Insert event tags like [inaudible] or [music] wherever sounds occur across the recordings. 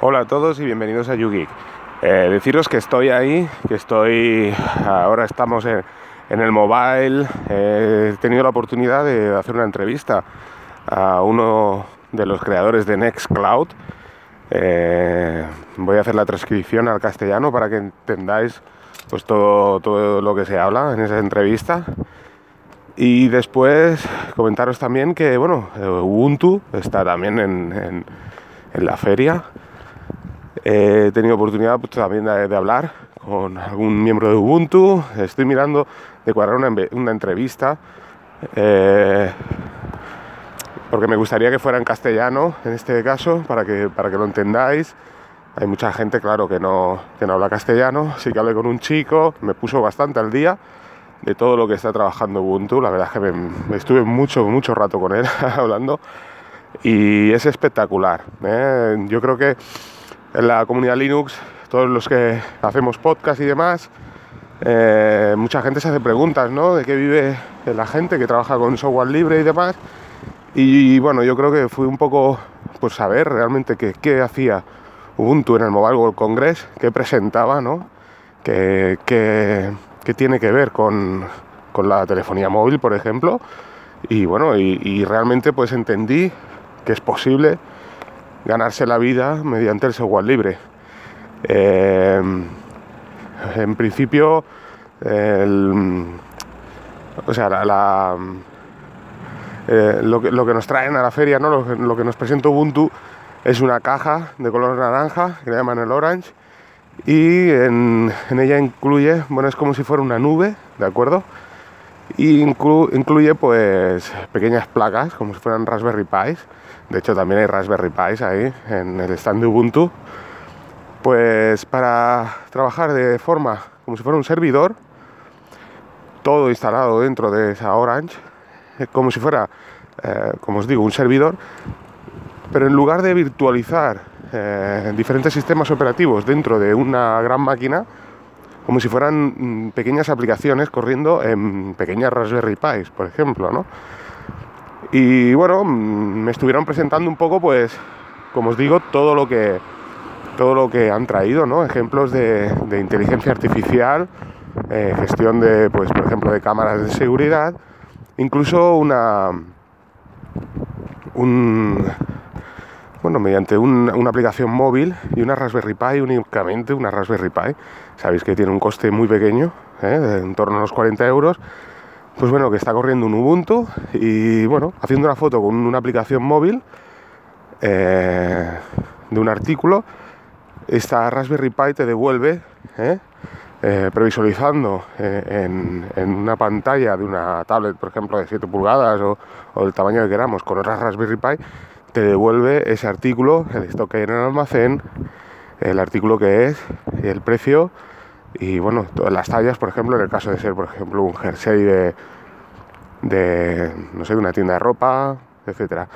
Hola a todos y bienvenidos a YouGeek. Eh, deciros que estoy ahí, que estoy. Ahora estamos en, el mobile. he tenido la oportunidad de hacer una entrevista a uno de los creadores de Nextcloud. Eh, voy a hacer la transcripción al castellano para que entendáis pues todo, todo lo que se habla en esa entrevista. Y después comentaros también que bueno, Ubuntu está también en, en la feria He tenido oportunidad pues, también de, hablar con algún miembro de Ubuntu. Estoy mirando de cuadrar una, entrevista. Eh, porque me gustaría que fuera en castellano en este caso, para que, para que lo entendáis. Hay mucha gente, claro, que no, que no habla castellano. Así que hablé con un chico, me puso bastante al día de todo lo que está trabajando Ubuntu. La verdad es que me, estuve mucho, mucho rato con él [laughs] hablando y es espectacular. ¿eh? Yo creo que en la comunidad Linux, todos los que hacemos podcast y demás, eh, mucha gente se hace preguntas, ¿no? De qué vive la gente que trabaja con software libre y demás. Y bueno, yo creo que fue un poco, pues saber realmente qué, hacía Ubuntu en el Mobile World Congress, qué presentaba, ¿no? Qué, tiene que ver con, la telefonía móvil, por ejemplo. Y bueno, y, y realmente pues entendí que es posible ganarse la vida mediante el software libre. Eh, en principio, o sea, eh, lo, que, nos traen a la feria, ¿no? lo, que nos presenta Ubuntu es una caja de color naranja que le llaman el Orange y en, ella incluye, bueno, es como si fuera una nube, ¿de acuerdo? Y incluye pues pequeñas placas como si fueran Raspberry Pis. De hecho también hay Raspberry Pis ahí en el stand de Ubuntu, pues para trabajar de forma como si fuera un servidor, todo instalado dentro de esa Orange, eh, como si fuera, eh, como os digo, un servidor, pero en lugar de virtualizar eh, diferentes sistemas operativos dentro de una gran máquina, como si fueran mm, pequeñas aplicaciones corriendo en pequeñas Raspberry Pis, por ejemplo, ¿no? Y bueno, mm, me estuvieron presentando un poco, pues, como os digo, todo lo que, todo lo que han traído, ¿no? Ejemplos de, inteligencia artificial, eh, gestión de, pues, por ejemplo, de cámaras de seguridad, incluso una, un, mediante una aplicación móvil y una Raspberry Pi, únicamente una Raspberry Pi, sabéis que tiene un coste muy pequeño, ¿eh? en torno a los 40 euros, pues bueno, que está corriendo un Ubuntu y bueno, haciendo una foto con una aplicación móvil eh, de un artículo, esta Raspberry Pi te devuelve, ¿eh? Eh, previsualizando en, una pantalla de una tablet, por ejemplo, de 7 pulgadas o, o, el tamaño que queramos, con otra Raspberry Pi, te devuelve ese artículo, el stock que hay en el almacén, el artículo que es, el precio y bueno, todas las tallas, por ejemplo, en el caso de ser, por ejemplo, un jersey de, de no sé, de una tienda de ropa, etcétera.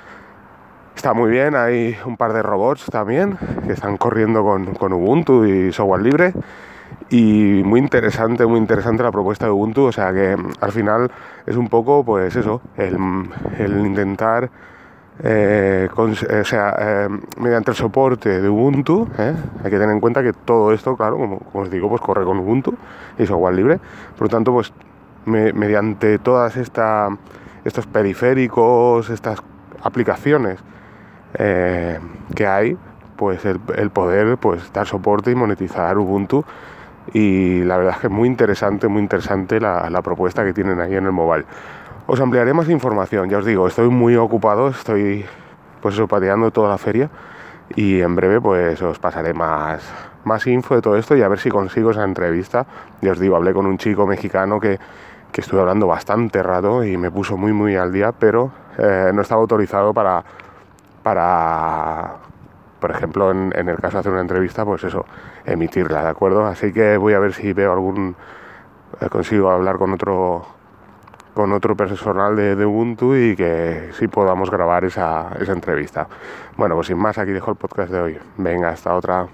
Está muy bien, hay un par de robots también que están corriendo con, con Ubuntu y software libre. Y muy interesante, muy interesante la propuesta de Ubuntu. O sea que al final es un poco, pues eso, el, el intentar eh, eh, o sea, eh, mediante el soporte de Ubuntu, hay que tener en cuenta que todo esto, claro, como, os digo, pues corre con Ubuntu y software libre. Por lo tanto, pues mediante todas esta, estos periféricos, estas aplicaciones que hay, pues el, poder pues dar soporte y monetizar Ubuntu y la verdad es que es muy interesante, muy interesante la, la propuesta que tienen ahí en el mobile. Os ampliaré más información, ya os digo, estoy muy ocupado, estoy pues eso, pateando toda la feria y en breve pues os pasaré más, más info de todo esto y a ver si consigo esa entrevista. Ya os digo, hablé con un chico mexicano que, que estuve hablando bastante rato y me puso muy muy al día, pero eh, no estaba autorizado para, para por ejemplo, en, el caso de hacer una entrevista, pues eso, emitirla, ¿de acuerdo? Así que voy a ver si veo algún, eh, consigo hablar con otro con otro personal de, Ubuntu y que sí podamos grabar esa, esa entrevista. Bueno, pues sin más, aquí dejo el podcast de hoy. Venga, hasta otra.